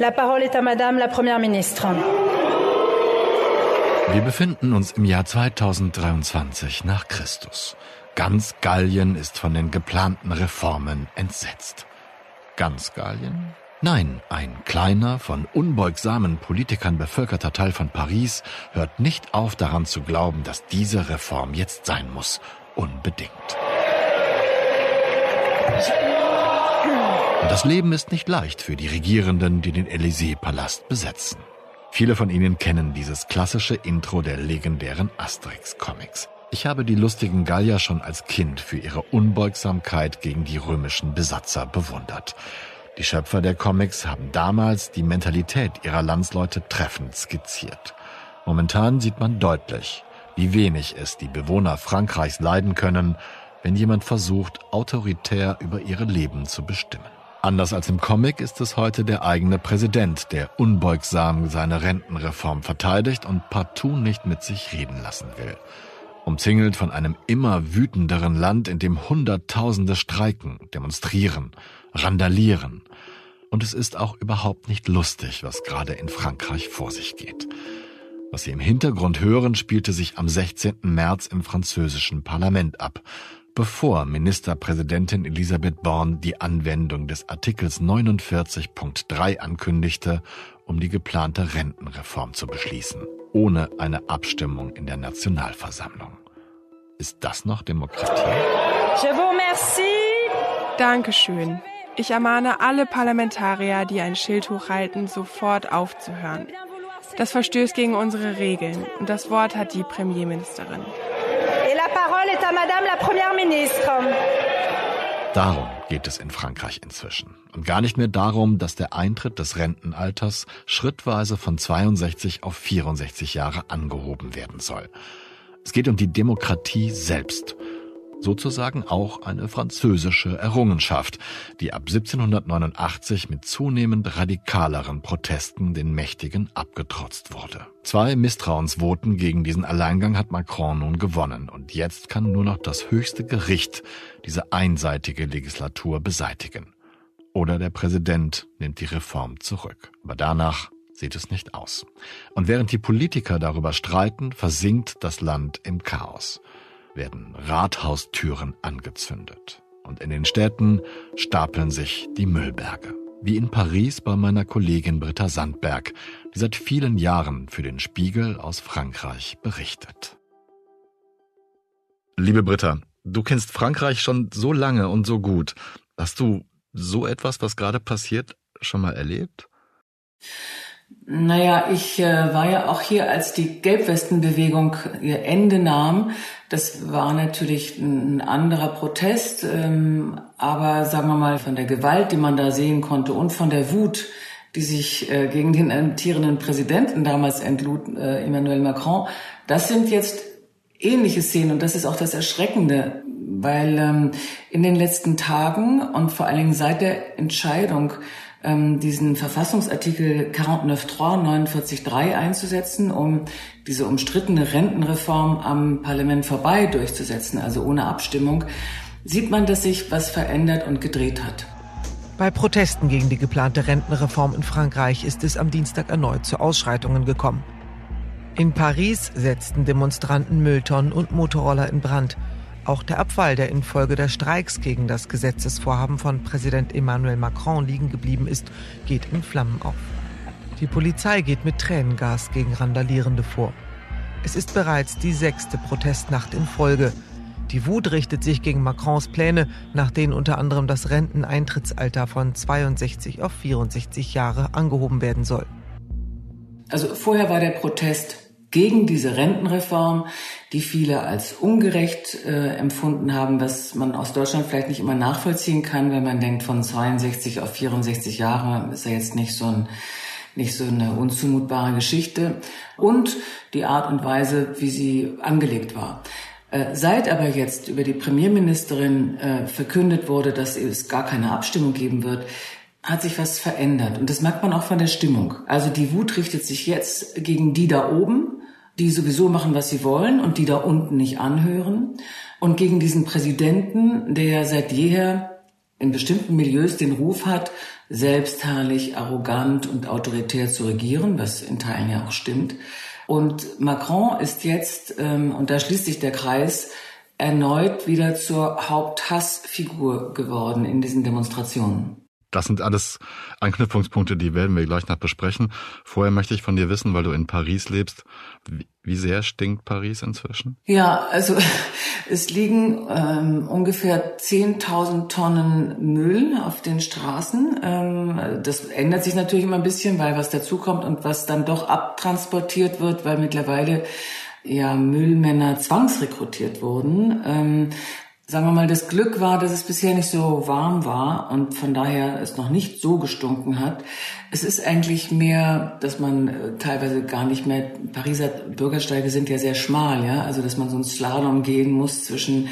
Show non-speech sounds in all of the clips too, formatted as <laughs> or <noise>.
La parole est à Madame la Première ministre. Wir befinden uns im Jahr 2023 nach Christus. Ganz Gallien ist von den geplanten Reformen entsetzt. Ganz Gallien? Nein, ein kleiner, von unbeugsamen Politikern bevölkerter Teil von Paris hört nicht auf daran zu glauben, dass diese Reform jetzt sein muss. Unbedingt. Und das Leben ist nicht leicht für die Regierenden, die den Élysée-Palast besetzen. Viele von Ihnen kennen dieses klassische Intro der legendären Asterix-Comics. Ich habe die lustigen Gallier schon als Kind für ihre Unbeugsamkeit gegen die römischen Besatzer bewundert. Die Schöpfer der Comics haben damals die Mentalität ihrer Landsleute treffend skizziert. Momentan sieht man deutlich, wie wenig es die Bewohner Frankreichs leiden können, wenn jemand versucht, autoritär über ihre Leben zu bestimmen. Anders als im Comic ist es heute der eigene Präsident, der unbeugsam seine Rentenreform verteidigt und partout nicht mit sich reden lassen will. Umzingelt von einem immer wütenderen Land, in dem Hunderttausende streiken, demonstrieren, randalieren. Und es ist auch überhaupt nicht lustig, was gerade in Frankreich vor sich geht. Was Sie im Hintergrund hören, spielte sich am 16. März im französischen Parlament ab bevor Ministerpräsidentin Elisabeth Born die Anwendung des Artikels 49.3 ankündigte, um die geplante Rentenreform zu beschließen, ohne eine Abstimmung in der Nationalversammlung. Ist das noch Demokratie? Je vous remercie. Dankeschön. Ich ermahne alle Parlamentarier, die ein Schild hochhalten, sofort aufzuhören. Das verstößt gegen unsere Regeln und das Wort hat die Premierministerin parole est à Madame la Première Ministre. Darum geht es in Frankreich inzwischen. Und gar nicht mehr darum, dass der Eintritt des Rentenalters schrittweise von 62 auf 64 Jahre angehoben werden soll. Es geht um die Demokratie selbst sozusagen auch eine französische Errungenschaft, die ab 1789 mit zunehmend radikaleren Protesten den Mächtigen abgetrotzt wurde. Zwei Misstrauensvoten gegen diesen Alleingang hat Macron nun gewonnen und jetzt kann nur noch das höchste Gericht diese einseitige Legislatur beseitigen. Oder der Präsident nimmt die Reform zurück. Aber danach sieht es nicht aus. Und während die Politiker darüber streiten, versinkt das Land im Chaos werden Rathaustüren angezündet. Und in den Städten stapeln sich die Müllberge. Wie in Paris bei meiner Kollegin Britta Sandberg, die seit vielen Jahren für den Spiegel aus Frankreich berichtet. Liebe Britta, du kennst Frankreich schon so lange und so gut. Hast du so etwas, was gerade passiert, schon mal erlebt? Naja, ich äh, war ja auch hier, als die Gelbwestenbewegung ihr Ende nahm. Das war natürlich ein anderer Protest, ähm, aber sagen wir mal von der Gewalt, die man da sehen konnte und von der Wut, die sich äh, gegen den amtierenden Präsidenten damals entlud, äh, Emmanuel Macron, das sind jetzt ähnliche Szenen und das ist auch das Erschreckende, weil ähm, in den letzten Tagen und vor allen Dingen seit der Entscheidung ähm, diesen Verfassungsartikel 49.3, 49.3 einzusetzen, um diese umstrittene Rentenreform am Parlament vorbei durchzusetzen, also ohne Abstimmung, sieht man, dass sich was verändert und gedreht hat. Bei Protesten gegen die geplante Rentenreform in Frankreich ist es am Dienstag erneut zu Ausschreitungen gekommen. In Paris setzten Demonstranten Mülltonnen und Motorroller in Brand. Auch der Abfall, der infolge der Streiks gegen das Gesetzesvorhaben von Präsident Emmanuel Macron liegen geblieben ist, geht in Flammen auf. Die Polizei geht mit Tränengas gegen Randalierende vor. Es ist bereits die sechste Protestnacht in Folge. Die Wut richtet sich gegen Macrons Pläne, nach denen unter anderem das Renteneintrittsalter von 62 auf 64 Jahre angehoben werden soll. Also vorher war der Protest gegen diese Rentenreform, die viele als ungerecht äh, empfunden haben, was man aus Deutschland vielleicht nicht immer nachvollziehen kann, wenn man denkt, von 62 auf 64 Jahre ist ja jetzt nicht so ein nicht so eine unzumutbare Geschichte und die Art und Weise, wie sie angelegt war. Äh, seit aber jetzt über die Premierministerin äh, verkündet wurde, dass es gar keine Abstimmung geben wird, hat sich was verändert. Und das merkt man auch von der Stimmung. Also die Wut richtet sich jetzt gegen die da oben, die sowieso machen, was sie wollen und die da unten nicht anhören. Und gegen diesen Präsidenten, der seit jeher in bestimmten Milieus den Ruf hat, selbstherrlich, arrogant und autoritär zu regieren, was in Teilen ja auch stimmt. Und Macron ist jetzt, ähm, und da schließt sich der Kreis, erneut wieder zur Haupthassfigur geworden in diesen Demonstrationen. Das sind alles Anknüpfungspunkte, die werden wir gleich noch besprechen. Vorher möchte ich von dir wissen, weil du in Paris lebst, wie sehr stinkt Paris inzwischen? Ja, also <laughs> es liegen ähm, ungefähr 10.000 Tonnen Müll auf den Straßen. Ähm, das ändert sich natürlich immer ein bisschen, weil was dazukommt und was dann doch abtransportiert wird, weil mittlerweile ja Müllmänner zwangsrekrutiert wurden. Ähm, sagen wir mal, das Glück war, dass es bisher nicht so warm war und von daher es noch nicht so gestunken hat. Es ist eigentlich mehr, dass man äh, teilweise gar nicht mehr, Pariser Bürgersteige sind ja sehr schmal, ja, also dass man so ein Slalom gehen muss zwischen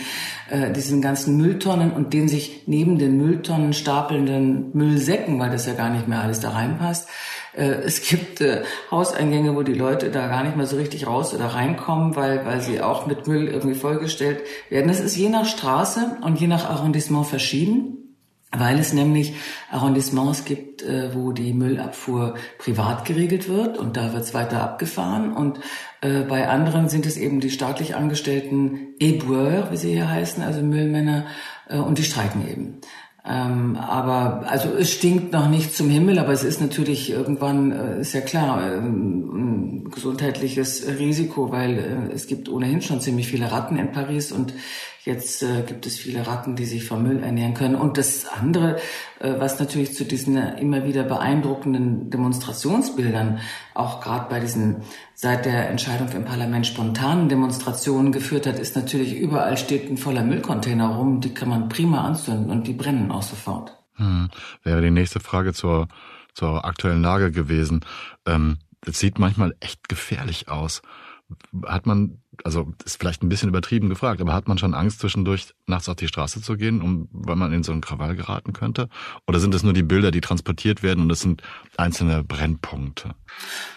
äh, diesen ganzen Mülltonnen und den sich neben den Mülltonnen stapelnden Müllsäcken, weil das ja gar nicht mehr alles da reinpasst. Äh, es gibt äh, Hauseingänge, wo die Leute da gar nicht mehr so richtig raus oder reinkommen, weil, weil sie auch mit Müll irgendwie vollgestellt werden. Das ist je nach Straße und je nach Arrondissement verschieden weil es nämlich Arrondissements gibt, äh, wo die Müllabfuhr privat geregelt wird und da wird es weiter abgefahren und bei anderen sind es eben die staatlich angestellten Éboueurs, wie sie hier heißen, also Müllmänner und die streiken eben. Ähm, aber also es stinkt noch nicht zum Himmel, aber es ist natürlich irgendwann, äh, ist ja klar, äh, ein gesundheitliches Risiko, weil äh, es gibt ohnehin schon ziemlich viele Ratten in Paris und Jetzt äh, gibt es viele Ratten, die sich vom Müll ernähren können. Und das andere, äh, was natürlich zu diesen immer wieder beeindruckenden Demonstrationsbildern, auch gerade bei diesen seit der Entscheidung im Parlament spontanen Demonstrationen geführt hat, ist natürlich überall steht ein voller Müllcontainer rum. Die kann man prima anzünden und die brennen auch sofort. Hm. Wäre die nächste Frage zur, zur aktuellen Lage gewesen. Ähm, es sieht manchmal echt gefährlich aus. Hat man also ist vielleicht ein bisschen übertrieben gefragt, aber hat man schon Angst, zwischendurch nachts auf die Straße zu gehen, um, weil man in so einen Krawall geraten könnte? Oder sind es nur die Bilder, die transportiert werden und es sind einzelne Brennpunkte?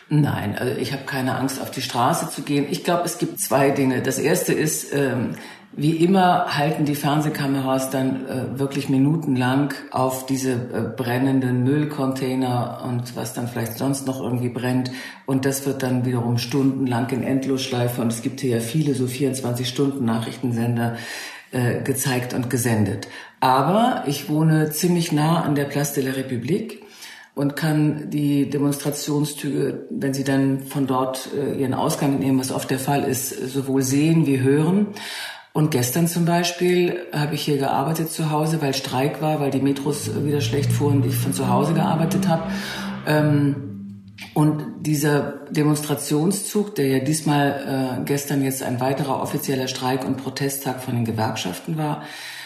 Nein, also ich habe keine Angst, auf die Straße zu gehen. Ich glaube, es gibt zwei Dinge. Das erste ist, ähm, wie immer halten die Fernsehkameras dann äh, wirklich minutenlang auf diese äh, brennenden Müllcontainer und was dann vielleicht sonst noch irgendwie brennt. Und das wird dann wiederum stundenlang in Endlosschleife. Und es gibt hier ja viele so 24-Stunden-Nachrichtensender äh, gezeigt und gesendet. Aber ich wohne ziemlich nah an der Place de la République und kann die Demonstrationszüge, wenn sie dann von dort äh, ihren Ausgang nehmen, was oft der Fall ist, sowohl sehen wie hören. Und gestern zum Beispiel habe ich hier gearbeitet zu Hause, weil Streik war, weil die Metros wieder schlecht fuhren, ich von zu Hause gearbeitet habe. Ähm, und dieser Demonstrationszug, der ja diesmal äh, gestern jetzt ein weiterer offizieller Streik- und Protesttag von den Gewerkschaften war,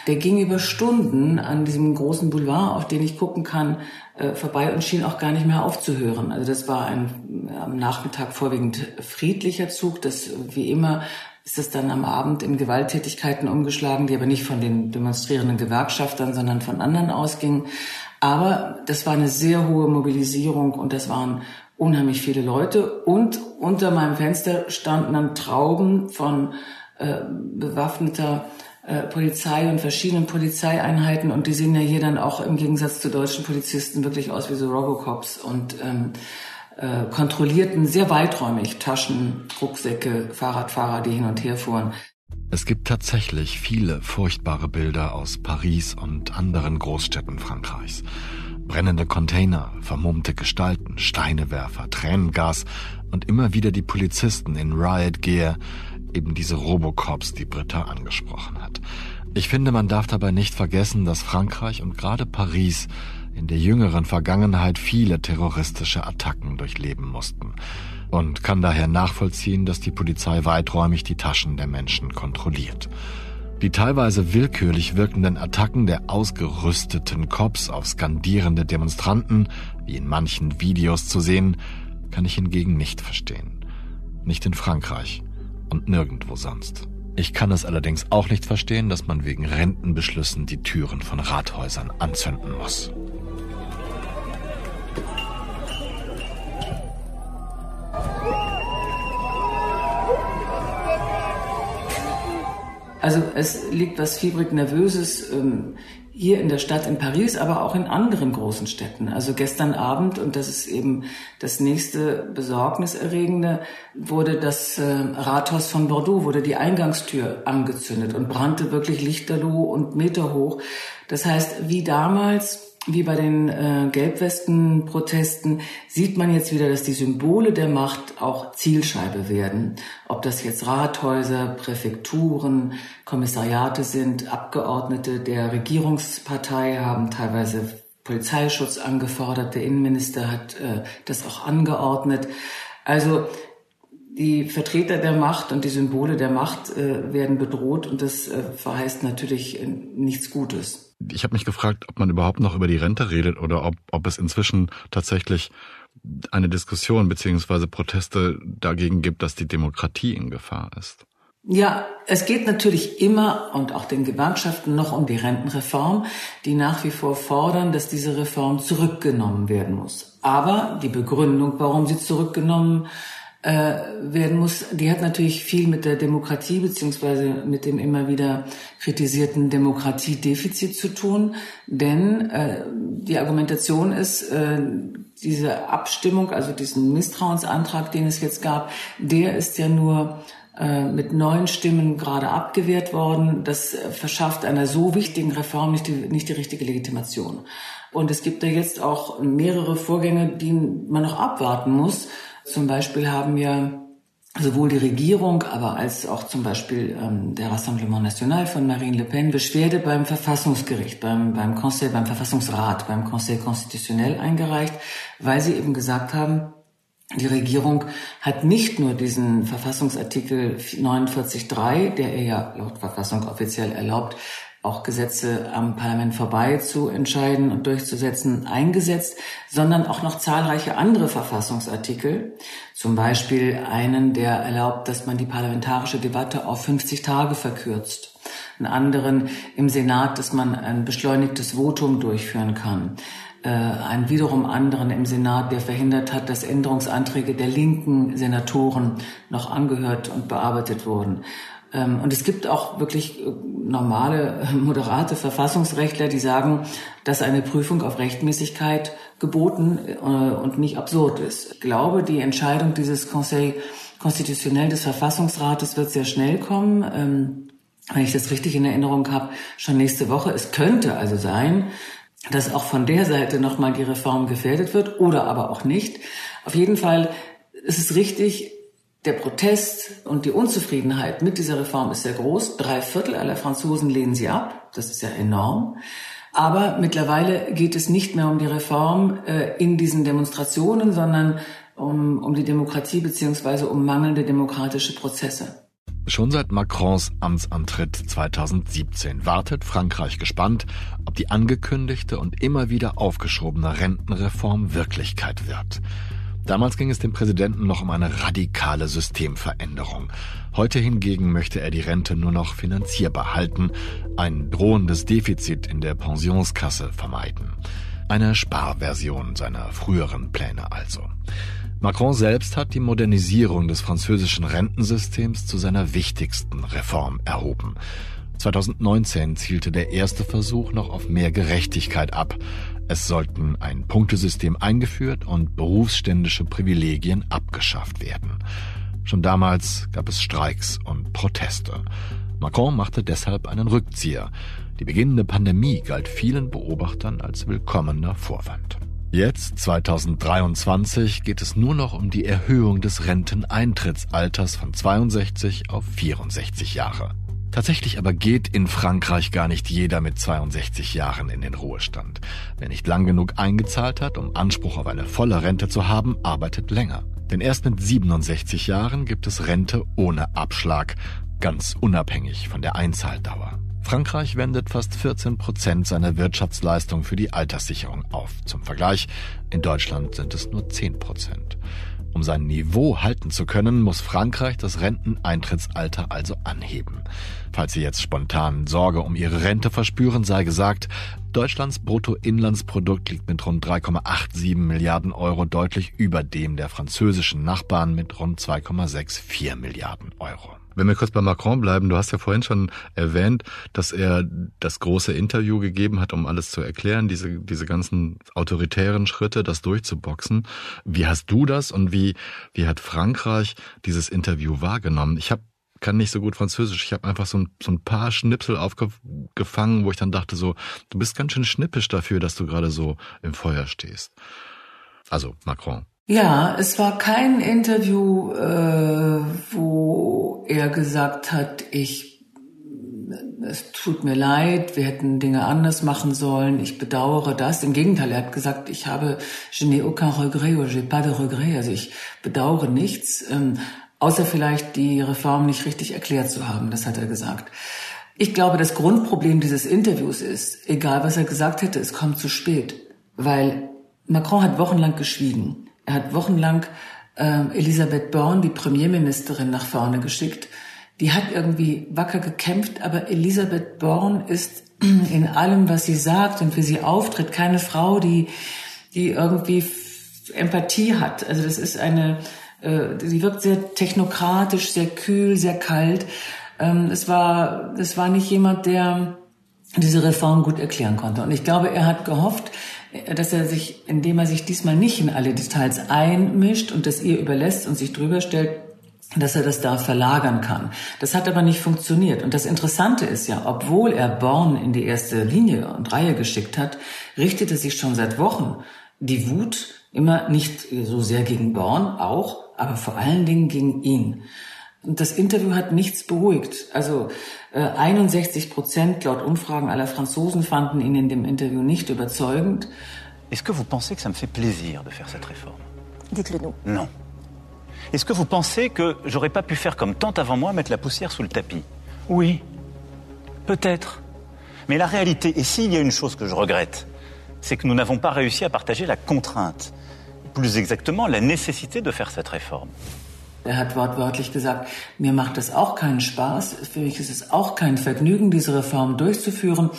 der ging über Stunden an diesem großen Boulevard, auf den ich gucken kann, äh, vorbei und schien auch gar nicht mehr aufzuhören. Also das war ein am Nachmittag vorwiegend friedlicher Zug, das wie immer ist es dann am Abend in Gewalttätigkeiten umgeschlagen, die aber nicht von den demonstrierenden Gewerkschaftern, sondern von anderen ausgingen. Aber das war eine sehr hohe Mobilisierung und das waren unheimlich viele Leute. Und unter meinem Fenster standen dann Trauben von äh, bewaffneter äh, Polizei und verschiedenen Polizeieinheiten und die sehen ja hier dann auch im Gegensatz zu deutschen Polizisten wirklich aus wie so Robocops und ähm, äh, kontrollierten sehr weiträumig Taschen, Rucksäcke, Fahrradfahrer, die hin und her fuhren. Es gibt tatsächlich viele furchtbare Bilder aus Paris und anderen Großstädten Frankreichs. Brennende Container, vermummte Gestalten, Steinewerfer, Tränengas und immer wieder die Polizisten in Riot Gear, eben diese Robocops, die Britta angesprochen hat. Ich finde, man darf dabei nicht vergessen, dass Frankreich und gerade Paris in der jüngeren Vergangenheit viele terroristische Attacken durchleben mussten und kann daher nachvollziehen, dass die Polizei weiträumig die Taschen der Menschen kontrolliert. Die teilweise willkürlich wirkenden Attacken der ausgerüsteten Cops auf skandierende Demonstranten, wie in manchen Videos zu sehen, kann ich hingegen nicht verstehen. Nicht in Frankreich und nirgendwo sonst. Ich kann es allerdings auch nicht verstehen, dass man wegen Rentenbeschlüssen die Türen von Rathäusern anzünden muss. Also es liegt was fiebrig Nervöses ähm, hier in der Stadt in Paris, aber auch in anderen großen Städten. Also gestern Abend, und das ist eben das nächste Besorgniserregende, wurde das äh, Rathaus von Bordeaux, wurde die Eingangstür angezündet und brannte wirklich lichterloh und meterhoch. Das heißt, wie damals wie bei den äh, Gelbwesten-Protesten sieht man jetzt wieder, dass die Symbole der Macht auch Zielscheibe werden. Ob das jetzt Rathäuser, Präfekturen, Kommissariate sind, Abgeordnete der Regierungspartei haben teilweise Polizeischutz angefordert. Der Innenminister hat äh, das auch angeordnet. Also die Vertreter der Macht und die Symbole der Macht äh, werden bedroht und das äh, verheißt natürlich äh, nichts Gutes ich habe mich gefragt, ob man überhaupt noch über die Rente redet oder ob, ob es inzwischen tatsächlich eine Diskussion beziehungsweise Proteste dagegen gibt, dass die Demokratie in Gefahr ist. Ja, es geht natürlich immer und auch den Gewerkschaften noch um die Rentenreform, die nach wie vor fordern, dass diese Reform zurückgenommen werden muss. Aber die Begründung, warum sie zurückgenommen äh, werden muss, die hat natürlich viel mit der Demokratie beziehungsweise mit dem immer wieder kritisierten Demokratiedefizit zu tun. Denn äh, die Argumentation ist, äh, diese Abstimmung, also diesen Misstrauensantrag, den es jetzt gab, der ist ja nur äh, mit neun Stimmen gerade abgewehrt worden. Das verschafft einer so wichtigen Reform nicht die, nicht die richtige Legitimation. Und es gibt da jetzt auch mehrere Vorgänge, die man noch abwarten muss. Zum Beispiel haben wir sowohl die Regierung, aber als auch zum Beispiel ähm, der Rassemblement National von Marine Le Pen Beschwerde beim Verfassungsgericht, beim, beim Conseil, beim Verfassungsrat, beim Conseil Constitutionnel eingereicht, weil sie eben gesagt haben, die Regierung hat nicht nur diesen Verfassungsartikel 49.3, der ihr ja laut Verfassung offiziell erlaubt, auch Gesetze am Parlament vorbei zu entscheiden und durchzusetzen, eingesetzt, sondern auch noch zahlreiche andere Verfassungsartikel, zum Beispiel einen, der erlaubt, dass man die parlamentarische Debatte auf 50 Tage verkürzt, einen anderen im Senat, dass man ein beschleunigtes Votum durchführen kann, äh, einen wiederum anderen im Senat, der verhindert hat, dass Änderungsanträge der linken Senatoren noch angehört und bearbeitet wurden. Ähm, und es gibt auch wirklich äh, normale, moderate Verfassungsrechtler, die sagen, dass eine Prüfung auf Rechtmäßigkeit geboten äh, und nicht absurd ist. Ich glaube, die Entscheidung dieses Conseil konstitutionell des Verfassungsrates wird sehr schnell kommen. Ähm, wenn ich das richtig in Erinnerung habe, schon nächste Woche. Es könnte also sein, dass auch von der Seite nochmal die Reform gefährdet wird oder aber auch nicht. Auf jeden Fall ist es richtig, der Protest und die Unzufriedenheit mit dieser Reform ist sehr groß. Drei Viertel aller Franzosen lehnen sie ab. Das ist ja enorm. Aber mittlerweile geht es nicht mehr um die Reform äh, in diesen Demonstrationen, sondern um, um die Demokratie beziehungsweise um mangelnde demokratische Prozesse. Schon seit Macrons Amtsantritt 2017 wartet Frankreich gespannt, ob die angekündigte und immer wieder aufgeschobene Rentenreform Wirklichkeit wird. Damals ging es dem Präsidenten noch um eine radikale Systemveränderung. Heute hingegen möchte er die Rente nur noch finanzierbar halten, ein drohendes Defizit in der Pensionskasse vermeiden. Eine Sparversion seiner früheren Pläne also. Macron selbst hat die Modernisierung des französischen Rentensystems zu seiner wichtigsten Reform erhoben. 2019 zielte der erste Versuch noch auf mehr Gerechtigkeit ab. Es sollten ein Punktesystem eingeführt und berufsständische Privilegien abgeschafft werden. Schon damals gab es Streiks und Proteste. Macron machte deshalb einen Rückzieher. Die beginnende Pandemie galt vielen Beobachtern als willkommener Vorwand. Jetzt, 2023, geht es nur noch um die Erhöhung des Renteneintrittsalters von 62 auf 64 Jahre. Tatsächlich aber geht in Frankreich gar nicht jeder mit 62 Jahren in den Ruhestand. Wer nicht lang genug eingezahlt hat, um Anspruch auf eine volle Rente zu haben, arbeitet länger. Denn erst mit 67 Jahren gibt es Rente ohne Abschlag, ganz unabhängig von der Einzahldauer. Frankreich wendet fast 14 Prozent seiner Wirtschaftsleistung für die Alterssicherung auf. Zum Vergleich, in Deutschland sind es nur 10 Prozent. Um sein Niveau halten zu können, muss Frankreich das Renteneintrittsalter also anheben. Falls Sie jetzt spontan Sorge um Ihre Rente verspüren, sei gesagt, Deutschlands Bruttoinlandsprodukt liegt mit rund 3,87 Milliarden Euro deutlich über dem der französischen Nachbarn mit rund 2,64 Milliarden Euro. Wenn wir kurz bei Macron bleiben, du hast ja vorhin schon erwähnt, dass er das große Interview gegeben hat, um alles zu erklären, diese, diese ganzen autoritären Schritte, das durchzuboxen. Wie hast du das und wie, wie hat Frankreich dieses Interview wahrgenommen? Ich habe kann nicht so gut Französisch. Ich habe einfach so ein, so ein paar Schnipsel aufgefangen, wo ich dann dachte so, du bist ganz schön schnippisch dafür, dass du gerade so im Feuer stehst. Also Macron. Ja, es war kein Interview, äh, wo er gesagt hat, ich es tut mir leid, wir hätten Dinge anders machen sollen, ich bedauere das. Im Gegenteil, er hat gesagt, ich habe, je n'ai aucun regret ou j'ai pas de regret, also ich bedauere nichts. Ähm, außer vielleicht die Reform nicht richtig erklärt zu haben. Das hat er gesagt. Ich glaube, das Grundproblem dieses Interviews ist, egal was er gesagt hätte, es kommt zu spät, weil Macron hat wochenlang geschwiegen. Er hat wochenlang äh, Elisabeth Born, die Premierministerin, nach vorne geschickt. Die hat irgendwie wacker gekämpft, aber Elisabeth Born ist <clears throat> in allem, was sie sagt und wie sie auftritt, keine Frau, die, die irgendwie Empathie hat. Also das ist eine sie wirkt sehr technokratisch, sehr kühl, sehr kalt. Ähm, es war, es war nicht jemand, der diese Reform gut erklären konnte. Und ich glaube, er hat gehofft, dass er sich, indem er sich diesmal nicht in alle Details einmischt und das ihr überlässt und sich drüber stellt, dass er das da verlagern kann. Das hat aber nicht funktioniert. Und das Interessante ist ja, obwohl er Born in die erste Linie und Reihe geschickt hat, richtete sich schon seit Wochen die Wut immer nicht so sehr gegen Born, auch, aber vor allen Dingen gegen ihn. Und das Interview hat nichts beruhigt. Also äh, 61 Prozent laut Umfragen aller Franzosen fanden ihn in dem Interview nicht überzeugend. Est-ce que vous pensez que ça me fait plaisir de faire cette réforme? Dites-le nous. Non. Est-ce que vous pensez que j'aurais pas pu faire comme tant avant moi, mettre la poussière sous le tapis? Oui, peut-être. Mais la réalité, et s'il y a une chose que je regrette, c'est que nous n'avons pas réussi à partager la contrainte plus exactement la nécessité de faire cette réforme. Er hat wortwörtlich gesagt, mir macht es auch keinen Spaß, für mich ist es auch kein Vergnügen, diese Reform durchzuführen,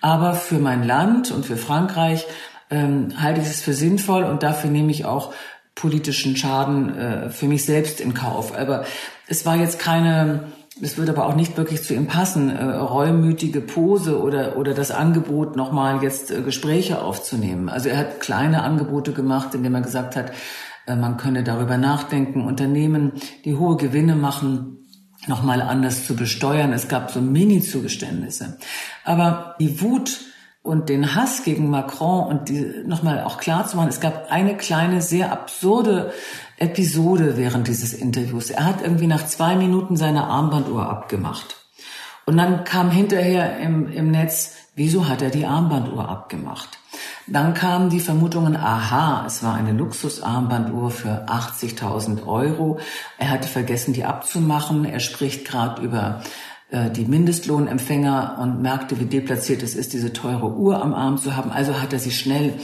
aber für mein Land und für Frankreich ähm, halte ich es für sinnvoll und dafür nehme ich auch politischen Schaden äh, für mich selbst in Kauf. Aber es war jetzt keine es würde aber auch nicht wirklich zu ihm passen, äh, reumütige Pose oder, oder das Angebot, nochmal jetzt äh, Gespräche aufzunehmen. Also er hat kleine Angebote gemacht, indem er gesagt hat, äh, man könne darüber nachdenken, Unternehmen, die hohe Gewinne machen, nochmal anders zu besteuern. Es gab so Mini-Zugeständnisse. Aber die Wut und den Hass gegen Macron und die nochmal auch klar zu machen, es gab eine kleine, sehr absurde Episode während dieses Interviews. Er hat irgendwie nach zwei Minuten seine Armbanduhr abgemacht. Und dann kam hinterher im, im Netz, wieso hat er die Armbanduhr abgemacht? Dann kamen die Vermutungen, aha, es war eine Luxusarmbanduhr für 80.000 Euro. Er hatte vergessen, die abzumachen. Er spricht gerade über äh, die Mindestlohnempfänger und merkte, wie deplatziert es ist, diese teure Uhr am Arm zu haben. Also hat er sie schnell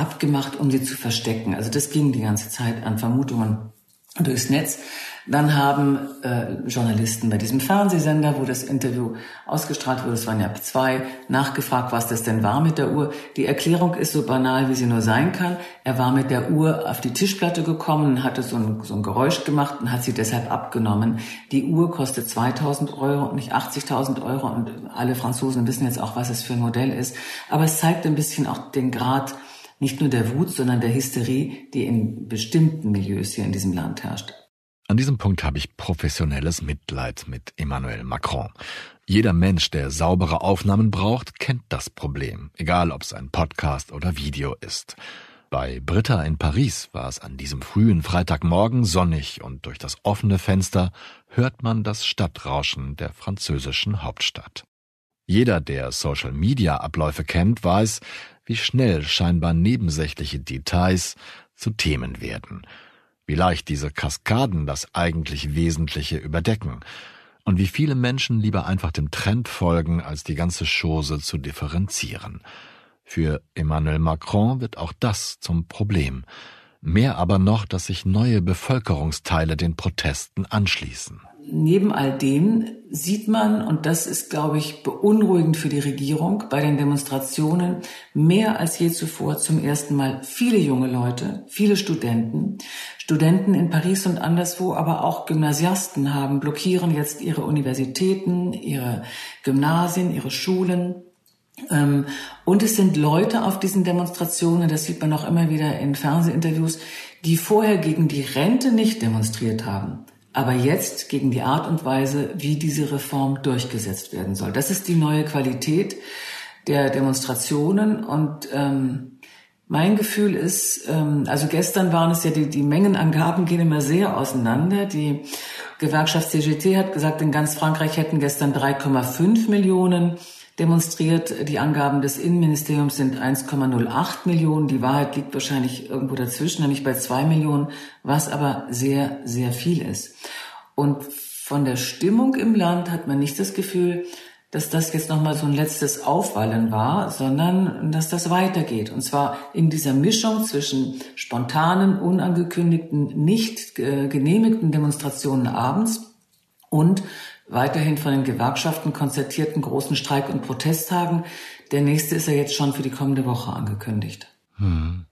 abgemacht, um sie zu verstecken. Also das ging die ganze Zeit an Vermutungen durchs Netz. Dann haben äh, Journalisten bei diesem Fernsehsender, wo das Interview ausgestrahlt wurde, es waren ja zwei, nachgefragt, was das denn war mit der Uhr. Die Erklärung ist so banal, wie sie nur sein kann. Er war mit der Uhr auf die Tischplatte gekommen, hatte so ein, so ein Geräusch gemacht und hat sie deshalb abgenommen. Die Uhr kostet 2000 Euro und nicht 80.000 Euro und alle Franzosen wissen jetzt auch, was es für ein Modell ist. Aber es zeigt ein bisschen auch den Grad nicht nur der Wut, sondern der Hysterie, die in bestimmten Milieus hier in diesem Land herrscht. An diesem Punkt habe ich professionelles Mitleid mit Emmanuel Macron. Jeder Mensch, der saubere Aufnahmen braucht, kennt das Problem, egal ob es ein Podcast oder Video ist. Bei Britta in Paris war es an diesem frühen Freitagmorgen sonnig und durch das offene Fenster hört man das Stadtrauschen der französischen Hauptstadt. Jeder, der Social-Media-Abläufe kennt, weiß, wie schnell scheinbar nebensächliche Details zu Themen werden, wie leicht diese Kaskaden das eigentlich Wesentliche überdecken und wie viele Menschen lieber einfach dem Trend folgen, als die ganze Chose zu differenzieren. Für Emmanuel Macron wird auch das zum Problem. Mehr aber noch, dass sich neue Bevölkerungsteile den Protesten anschließen. Neben all dem sieht man, und das ist, glaube ich, beunruhigend für die Regierung, bei den Demonstrationen mehr als je zuvor zum ersten Mal viele junge Leute, viele Studenten, Studenten in Paris und anderswo, aber auch Gymnasiasten haben, blockieren jetzt ihre Universitäten, ihre Gymnasien, ihre Schulen. Ähm, und es sind Leute auf diesen Demonstrationen, das sieht man auch immer wieder in Fernsehinterviews, die vorher gegen die Rente nicht demonstriert haben aber jetzt gegen die Art und Weise, wie diese Reform durchgesetzt werden soll. Das ist die neue Qualität der Demonstrationen und ähm, mein Gefühl ist, ähm, also gestern waren es ja die, die Mengenangaben gehen immer sehr auseinander. Die Gewerkschaft CGT hat gesagt, in ganz Frankreich hätten gestern 3,5 Millionen demonstriert. Die Angaben des Innenministeriums sind 1,08 Millionen. Die Wahrheit liegt wahrscheinlich irgendwo dazwischen, nämlich bei zwei Millionen, was aber sehr, sehr viel ist. Und von der Stimmung im Land hat man nicht das Gefühl, dass das jetzt nochmal so ein letztes Aufwallen war, sondern dass das weitergeht. Und zwar in dieser Mischung zwischen spontanen, unangekündigten, nicht äh, genehmigten Demonstrationen abends und weiterhin von den Gewerkschaften konzertierten großen Streik- und Protesttagen. Der nächste ist ja jetzt schon für die kommende Woche angekündigt. Hm.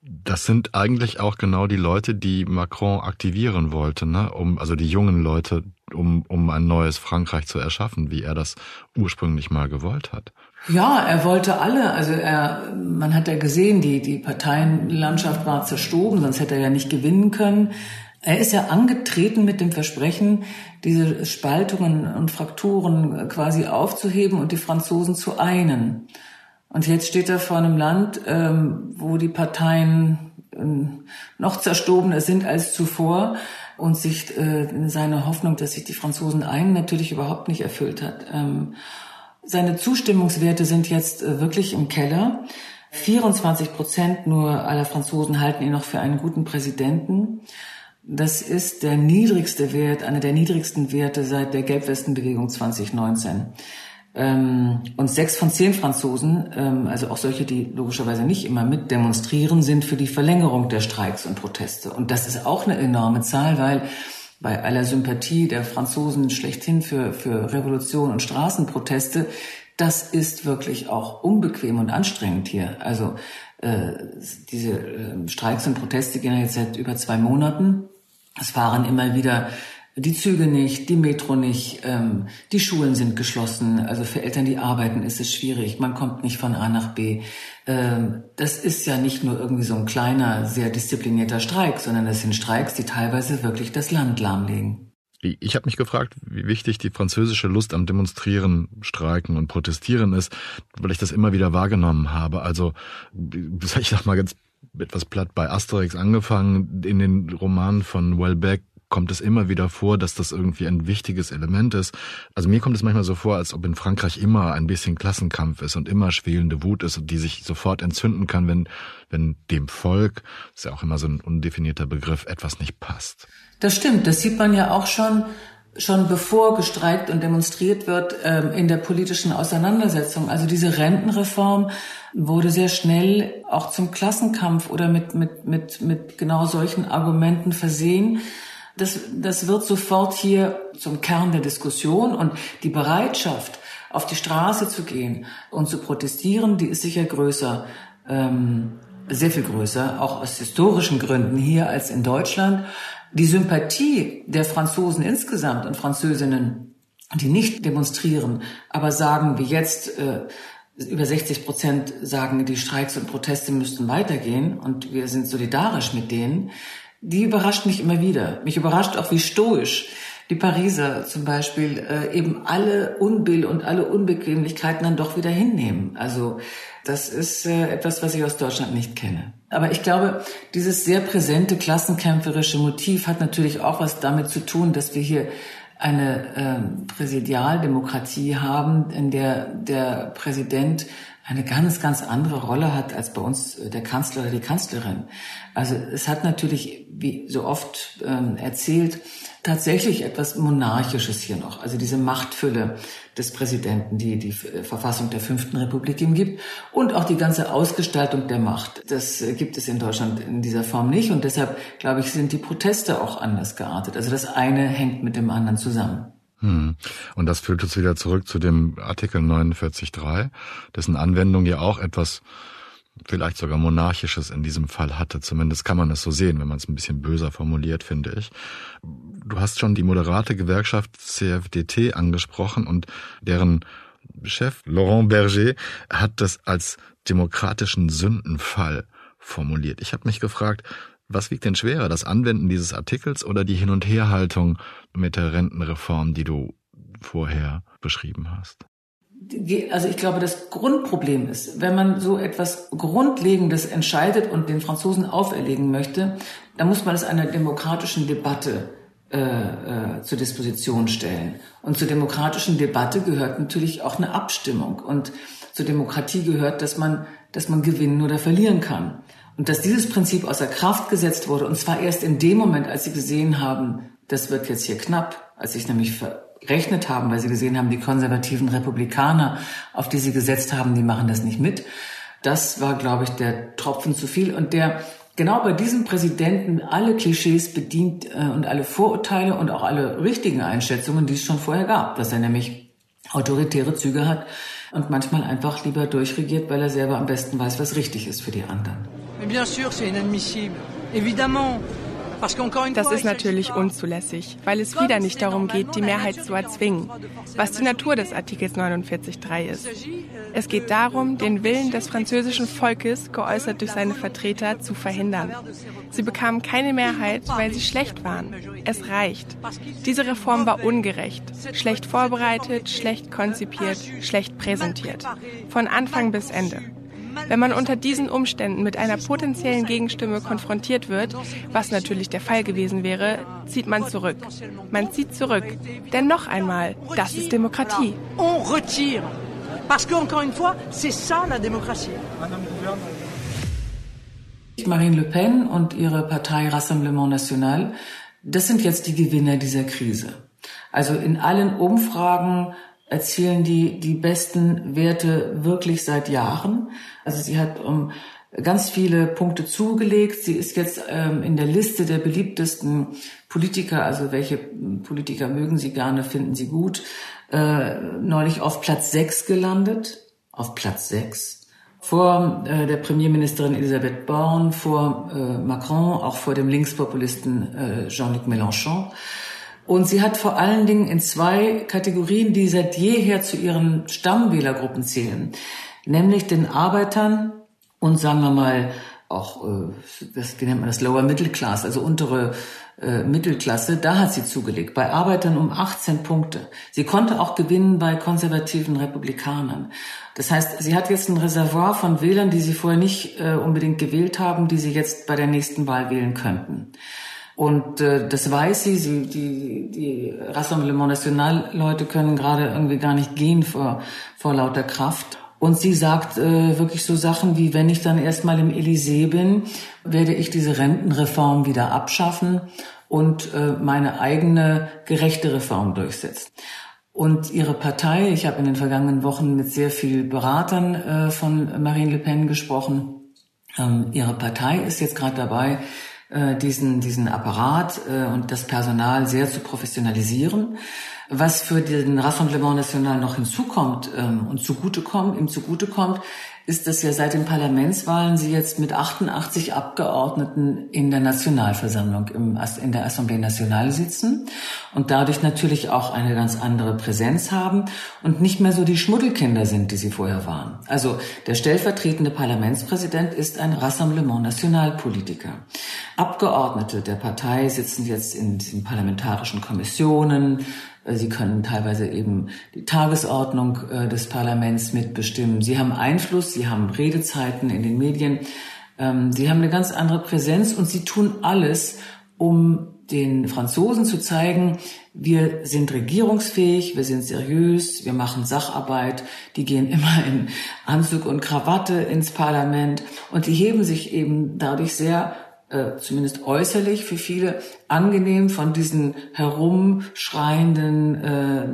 Das sind eigentlich auch genau die Leute, die Macron aktivieren wollte, ne? um, also die jungen Leute, um, um ein neues Frankreich zu erschaffen, wie er das ursprünglich mal gewollt hat. Ja, er wollte alle. Also er, man hat ja gesehen, die, die Parteienlandschaft war zerstoben, sonst hätte er ja nicht gewinnen können. Er ist ja angetreten mit dem Versprechen, diese Spaltungen und Frakturen quasi aufzuheben und die Franzosen zu einen. Und jetzt steht er vor einem Land, ähm, wo die Parteien ähm, noch zerstobener sind als zuvor und sich äh, seine Hoffnung, dass sich die Franzosen einen, natürlich überhaupt nicht erfüllt hat. Ähm, seine Zustimmungswerte sind jetzt äh, wirklich im Keller. 24 Prozent nur aller Franzosen halten ihn noch für einen guten Präsidenten. Das ist der niedrigste Wert, einer der niedrigsten Werte seit der Gelbwestenbewegung 2019. Ähm, und sechs von zehn Franzosen, ähm, also auch solche, die logischerweise nicht immer mit demonstrieren, sind für die Verlängerung der Streiks und Proteste. Und das ist auch eine enorme Zahl, weil bei aller Sympathie der Franzosen schlechthin für, für Revolution und Straßenproteste, das ist wirklich auch unbequem und anstrengend hier. Also äh, diese äh, Streiks und Proteste gehen jetzt seit über zwei Monaten. Es fahren immer wieder die Züge nicht, die Metro nicht, ähm, die Schulen sind geschlossen. Also für Eltern, die arbeiten, ist es schwierig. Man kommt nicht von A nach B. Ähm, das ist ja nicht nur irgendwie so ein kleiner, sehr disziplinierter Streik, sondern es sind Streiks, die teilweise wirklich das Land lahmlegen. Ich habe mich gefragt, wie wichtig die französische Lust am Demonstrieren, Streiken und Protestieren ist, weil ich das immer wieder wahrgenommen habe. Also, <laughs> ich sag mal ganz etwas platt bei Asterix angefangen, in den Romanen von Welbeck kommt es immer wieder vor, dass das irgendwie ein wichtiges Element ist. Also mir kommt es manchmal so vor, als ob in Frankreich immer ein bisschen Klassenkampf ist und immer schwelende Wut ist und die sich sofort entzünden kann, wenn, wenn dem Volk, ist ja auch immer so ein undefinierter Begriff, etwas nicht passt. Das stimmt, das sieht man ja auch schon schon bevor gestreikt und demonstriert wird ähm, in der politischen Auseinandersetzung. Also diese Rentenreform wurde sehr schnell auch zum Klassenkampf oder mit, mit, mit, mit genau solchen Argumenten versehen. Das, das wird sofort hier zum Kern der Diskussion und die Bereitschaft, auf die Straße zu gehen und zu protestieren, die ist sicher größer, ähm, sehr viel größer, auch aus historischen Gründen hier als in Deutschland. Die Sympathie der Franzosen insgesamt und Französinnen, die nicht demonstrieren, aber sagen, wie jetzt äh, über 60 Prozent sagen, die Streiks und Proteste müssten weitergehen und wir sind solidarisch mit denen, die überrascht mich immer wieder. Mich überrascht auch, wie stoisch die Pariser zum Beispiel äh, eben alle Unbill und alle Unbequemlichkeiten dann doch wieder hinnehmen. Also das ist äh, etwas, was ich aus Deutschland nicht kenne. Aber ich glaube, dieses sehr präsente klassenkämpferische Motiv hat natürlich auch was damit zu tun, dass wir hier eine äh, Präsidialdemokratie haben, in der der Präsident eine ganz, ganz andere Rolle hat als bei uns äh, der Kanzler oder die Kanzlerin. Also es hat natürlich, wie so oft ähm, erzählt, tatsächlich etwas Monarchisches hier noch. Also diese Machtfülle des Präsidenten, die die Verfassung der Fünften Republik ihm gibt und auch die ganze Ausgestaltung der Macht. Das gibt es in Deutschland in dieser Form nicht und deshalb, glaube ich, sind die Proteste auch anders geartet. Also das eine hängt mit dem anderen zusammen. Hm. Und das führt uns wieder zurück zu dem Artikel 49.3, dessen Anwendung ja auch etwas vielleicht sogar monarchisches in diesem Fall hatte. Zumindest kann man es so sehen, wenn man es ein bisschen böser formuliert, finde ich. Du hast schon die moderate Gewerkschaft CFDT angesprochen und deren Chef Laurent Berger hat das als demokratischen Sündenfall formuliert. Ich habe mich gefragt, was wiegt denn schwerer, das Anwenden dieses Artikels oder die Hin- und Herhaltung mit der Rentenreform, die du vorher beschrieben hast? Also ich glaube, das Grundproblem ist, wenn man so etwas Grundlegendes entscheidet und den Franzosen auferlegen möchte, dann muss man es einer demokratischen Debatte äh, äh, zur Disposition stellen. Und zur demokratischen Debatte gehört natürlich auch eine Abstimmung. Und zur Demokratie gehört, dass man, dass man gewinnen oder verlieren kann. Und dass dieses Prinzip außer Kraft gesetzt wurde, und zwar erst in dem Moment, als sie gesehen haben, das wird jetzt hier knapp, als sich nämlich gerechnet haben, weil sie gesehen haben, die konservativen Republikaner, auf die sie gesetzt haben, die machen das nicht mit. Das war, glaube ich, der Tropfen zu viel und der genau bei diesem Präsidenten alle Klischees bedient äh, und alle Vorurteile und auch alle richtigen Einschätzungen, die es schon vorher gab, dass er nämlich autoritäre Züge hat und manchmal einfach lieber durchregiert, weil er selber am besten weiß, was richtig ist für die anderen. Bien sûr, c'est inadmissible. Évidemment, das ist natürlich unzulässig, weil es wieder nicht darum geht, die Mehrheit zu erzwingen, was die Natur des Artikels 49.3 ist. Es geht darum, den Willen des französischen Volkes, geäußert durch seine Vertreter, zu verhindern. Sie bekamen keine Mehrheit, weil sie schlecht waren. Es reicht. Diese Reform war ungerecht, schlecht vorbereitet, schlecht konzipiert, schlecht präsentiert. Von Anfang bis Ende. Wenn man unter diesen Umständen mit einer potenziellen Gegenstimme konfrontiert wird, was natürlich der Fall gewesen wäre, zieht man zurück. Man zieht zurück. Denn noch einmal, das ist Demokratie. On retire. Parce que, encore une fois, c'est ça la démocratie. Marine Le Pen und ihre Partei Rassemblement National, das sind jetzt die Gewinner dieser Krise. Also in allen Umfragen erzielen die die besten Werte wirklich seit Jahren. Also sie hat um ganz viele Punkte zugelegt. Sie ist jetzt ähm, in der Liste der beliebtesten Politiker, also welche Politiker mögen Sie gerne, finden Sie gut, äh, neulich auf Platz 6 gelandet. Auf Platz 6. Vor äh, der Premierministerin Elisabeth Born, vor äh, Macron, auch vor dem Linkspopulisten äh, Jean-Luc Mélenchon. Und sie hat vor allen Dingen in zwei Kategorien, die seit jeher zu ihren Stammwählergruppen zählen, nämlich den Arbeitern und sagen wir mal auch, äh, das, wie nennt man das, Lower Middle Class, also untere äh, Mittelklasse, da hat sie zugelegt. Bei Arbeitern um 18 Punkte. Sie konnte auch gewinnen bei konservativen Republikanern. Das heißt, sie hat jetzt ein Reservoir von Wählern, die sie vorher nicht äh, unbedingt gewählt haben, die sie jetzt bei der nächsten Wahl wählen könnten. Und äh, das weiß sie. sie die, die Rassemblement National Leute können gerade irgendwie gar nicht gehen vor, vor lauter Kraft. Und sie sagt äh, wirklich so Sachen wie, wenn ich dann erstmal im Elysée bin, werde ich diese Rentenreform wieder abschaffen und äh, meine eigene gerechte Reform durchsetzen. Und ihre Partei, ich habe in den vergangenen Wochen mit sehr vielen Beratern äh, von Marine Le Pen gesprochen, ähm, ihre Partei ist jetzt gerade dabei, äh, diesen, diesen Apparat äh, und das Personal sehr zu professionalisieren. Was für den Rassemblement National noch hinzukommt ähm, und zugutekommt, ihm zugutekommt, ist, dass ja seit den Parlamentswahlen sie jetzt mit 88 Abgeordneten in der Nationalversammlung, im, in der Assemblée Nationale sitzen und dadurch natürlich auch eine ganz andere Präsenz haben und nicht mehr so die Schmuddelkinder sind, die sie vorher waren. Also der stellvertretende Parlamentspräsident ist ein Rassemblement National Politiker. Abgeordnete der Partei sitzen jetzt in diesen parlamentarischen Kommissionen, Sie können teilweise eben die Tagesordnung äh, des Parlaments mitbestimmen. Sie haben Einfluss, sie haben Redezeiten in den Medien. Ähm, sie haben eine ganz andere Präsenz und sie tun alles, um den Franzosen zu zeigen, wir sind regierungsfähig, wir sind seriös, wir machen Sacharbeit, die gehen immer in Anzug und Krawatte ins Parlament und die heben sich eben dadurch sehr äh, zumindest äußerlich für viele angenehm von diesen herumschreienden äh,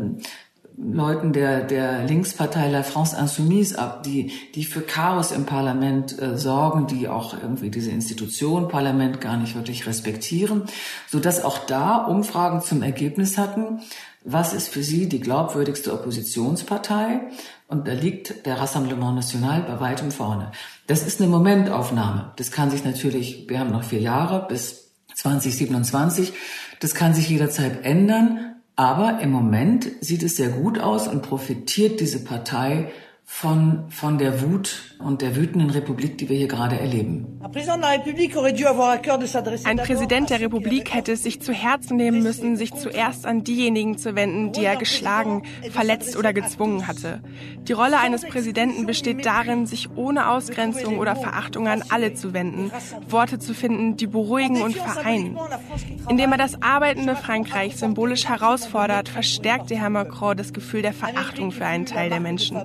Leuten der, der Linkspartei La France Insoumise ab, die, die für Chaos im Parlament äh, sorgen, die auch irgendwie diese Institution Parlament gar nicht wirklich respektieren, so dass auch da Umfragen zum Ergebnis hatten, was ist für sie die glaubwürdigste Oppositionspartei? Und da liegt der Rassemblement National bei weitem vorne. Das ist eine Momentaufnahme. Das kann sich natürlich, wir haben noch vier Jahre bis 2027, das kann sich jederzeit ändern. Aber im Moment sieht es sehr gut aus und profitiert diese Partei von, von der Wut und der wütenden Republik, die wir hier gerade erleben. Ein Präsident der Republik hätte es sich zu Herzen nehmen müssen, sich zuerst an diejenigen zu wenden, die er geschlagen, verletzt oder gezwungen hatte. Die Rolle eines Präsidenten besteht darin, sich ohne Ausgrenzung oder Verachtung an alle zu wenden, Worte zu finden, die beruhigen und vereinen. Indem er das arbeitende Frankreich symbolisch herausfordert, verstärkte Herr Macron das Gefühl der Verachtung für einen Teil der Menschen.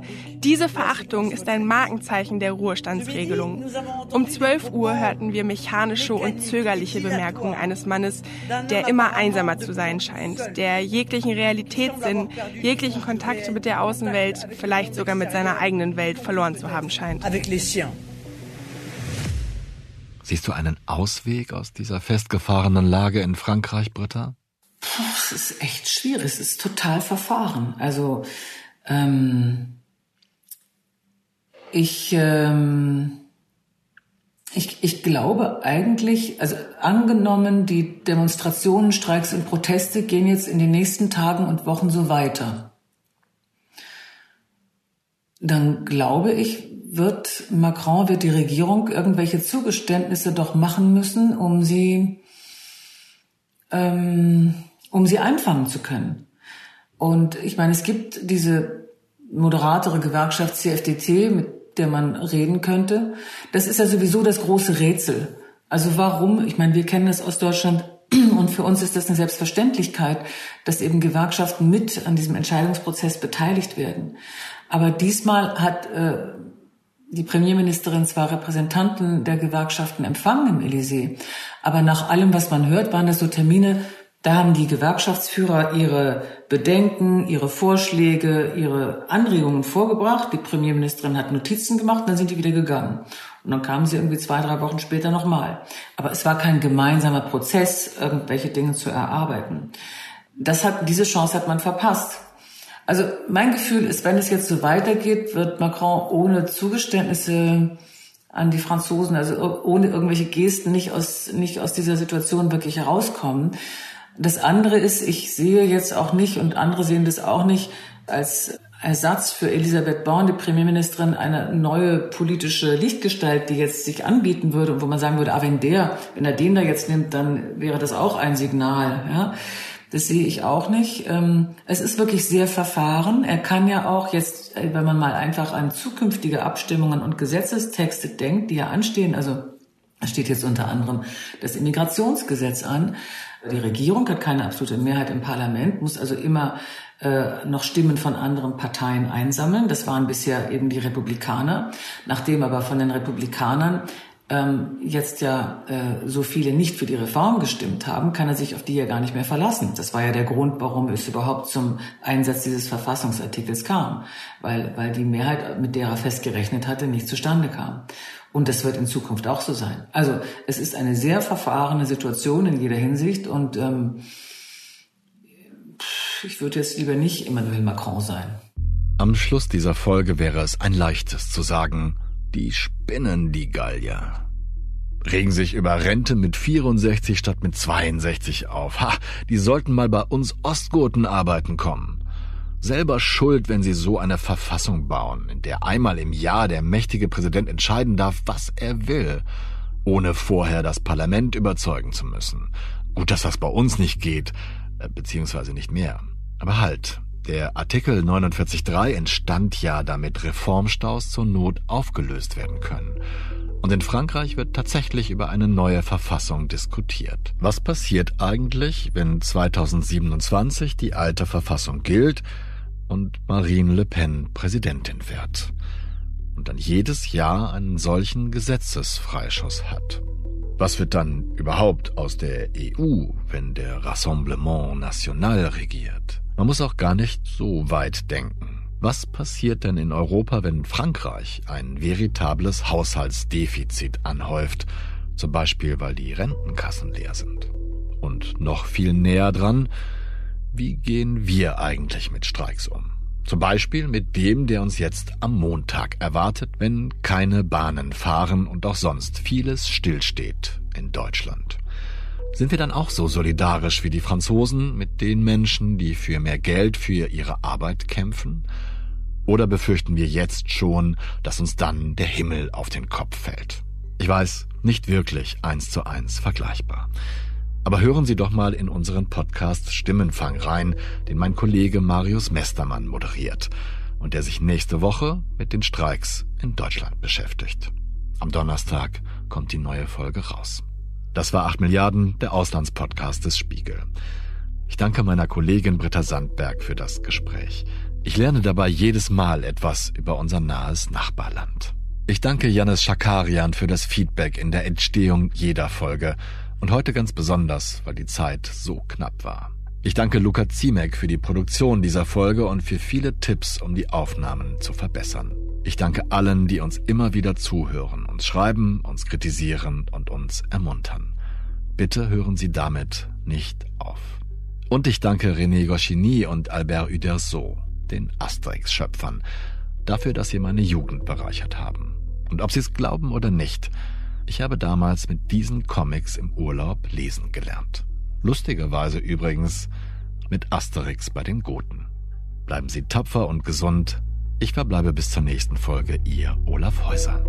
Diese Verachtung ist ein Markenzeichen der Ruhestandsregelung. Um 12 Uhr hörten wir mechanische und zögerliche Bemerkungen eines Mannes, der immer einsamer zu sein scheint, der jeglichen Realitätssinn, jeglichen Kontakt mit der Außenwelt, vielleicht sogar mit seiner eigenen Welt verloren zu haben scheint. Siehst du einen Ausweg aus dieser festgefahrenen Lage in Frankreich, Britta? Puh, es ist echt schwierig. Es ist total verfahren. Also ähm, ich, ähm, ich, ich glaube eigentlich, also angenommen, die Demonstrationen, Streiks und Proteste gehen jetzt in den nächsten Tagen und Wochen so weiter, dann glaube ich, wird Macron, wird die Regierung irgendwelche Zugeständnisse doch machen müssen, um sie, ähm, um sie einfangen zu können. Und ich meine, es gibt diese moderatere Gewerkschaft CFDT, mit der man reden könnte. Das ist ja sowieso das große Rätsel. Also warum? Ich meine, wir kennen das aus Deutschland <clears throat> und für uns ist das eine Selbstverständlichkeit, dass eben Gewerkschaften mit an diesem Entscheidungsprozess beteiligt werden. Aber diesmal hat äh, die Premierministerin zwar Repräsentanten der Gewerkschaften empfangen im Elysée, aber nach allem, was man hört, waren das so Termine, da haben die Gewerkschaftsführer ihre Bedenken, ihre Vorschläge, ihre Anregungen vorgebracht. Die Premierministerin hat Notizen gemacht, dann sind die wieder gegangen. Und dann kamen sie irgendwie zwei, drei Wochen später nochmal. Aber es war kein gemeinsamer Prozess, irgendwelche Dinge zu erarbeiten. Das hat, diese Chance hat man verpasst. Also mein Gefühl ist, wenn es jetzt so weitergeht, wird Macron ohne Zugeständnisse an die Franzosen, also ohne irgendwelche Gesten nicht aus, nicht aus dieser Situation wirklich herauskommen. Das andere ist, ich sehe jetzt auch nicht und andere sehen das auch nicht als Ersatz für Elisabeth Born, die Premierministerin, eine neue politische Lichtgestalt, die jetzt sich anbieten würde und wo man sagen würde, ah, wenn der, wenn er den da jetzt nimmt, dann wäre das auch ein Signal. Ja? Das sehe ich auch nicht. Ähm, es ist wirklich sehr verfahren. Er kann ja auch jetzt, äh, wenn man mal einfach an zukünftige Abstimmungen und Gesetzestexte denkt, die ja anstehen, also da steht jetzt unter anderem das Immigrationsgesetz an. Die Regierung hat keine absolute Mehrheit im Parlament, muss also immer äh, noch Stimmen von anderen Parteien einsammeln. Das waren bisher eben die Republikaner. Nachdem aber von den Republikanern ähm, jetzt ja äh, so viele nicht für die Reform gestimmt haben, kann er sich auf die ja gar nicht mehr verlassen. Das war ja der Grund, warum es überhaupt zum Einsatz dieses Verfassungsartikels kam, weil, weil die Mehrheit, mit der er festgerechnet hatte, nicht zustande kam. Und das wird in Zukunft auch so sein. Also es ist eine sehr verfahrene Situation in jeder Hinsicht und ähm, ich würde jetzt lieber nicht Emmanuel Macron sein. Am Schluss dieser Folge wäre es ein leichtes zu sagen, die spinnen die Gallier. Regen sich über Rente mit 64 statt mit 62 auf. Ha, die sollten mal bei uns Ostgoten arbeiten kommen selber schuld, wenn sie so eine Verfassung bauen, in der einmal im Jahr der mächtige Präsident entscheiden darf, was er will, ohne vorher das Parlament überzeugen zu müssen. Gut, dass das bei uns nicht geht, äh, beziehungsweise nicht mehr. Aber halt, der Artikel 49.3 entstand ja, damit Reformstaus zur Not aufgelöst werden können. Und in Frankreich wird tatsächlich über eine neue Verfassung diskutiert. Was passiert eigentlich, wenn 2027 die alte Verfassung gilt und Marine Le Pen Präsidentin wird und dann jedes Jahr einen solchen Gesetzesfreischuss hat. Was wird dann überhaupt aus der EU, wenn der Rassemblement National regiert? Man muss auch gar nicht so weit denken. Was passiert denn in Europa, wenn Frankreich ein veritables Haushaltsdefizit anhäuft, zum Beispiel weil die Rentenkassen leer sind? Und noch viel näher dran, wie gehen wir eigentlich mit Streiks um? Zum Beispiel mit dem, der uns jetzt am Montag erwartet, wenn keine Bahnen fahren und auch sonst vieles stillsteht in Deutschland. Sind wir dann auch so solidarisch wie die Franzosen mit den Menschen, die für mehr Geld für ihre Arbeit kämpfen? Oder befürchten wir jetzt schon, dass uns dann der Himmel auf den Kopf fällt? Ich weiß, nicht wirklich eins zu eins vergleichbar. Aber hören Sie doch mal in unseren Podcast Stimmenfang rein, den mein Kollege Marius Mestermann moderiert und der sich nächste Woche mit den Streiks in Deutschland beschäftigt. Am Donnerstag kommt die neue Folge raus. Das war 8 Milliarden, der Auslandspodcast des Spiegel. Ich danke meiner Kollegin Britta Sandberg für das Gespräch. Ich lerne dabei jedes Mal etwas über unser nahes Nachbarland. Ich danke Janis Schakarian für das Feedback in der Entstehung jeder Folge und heute ganz besonders, weil die Zeit so knapp war. Ich danke Luca Ziemek für die Produktion dieser Folge und für viele Tipps, um die Aufnahmen zu verbessern. Ich danke allen, die uns immer wieder zuhören, uns schreiben, uns kritisieren und uns ermuntern. Bitte hören Sie damit nicht auf. Und ich danke René Goscinny und Albert Uderso, den Asterix-Schöpfern, dafür, dass sie meine Jugend bereichert haben. Und ob Sie es glauben oder nicht, ich habe damals mit diesen Comics im Urlaub lesen gelernt. Lustigerweise übrigens mit Asterix bei den Goten. Bleiben Sie tapfer und gesund. Ich verbleibe bis zur nächsten Folge, Ihr Olaf Häuser.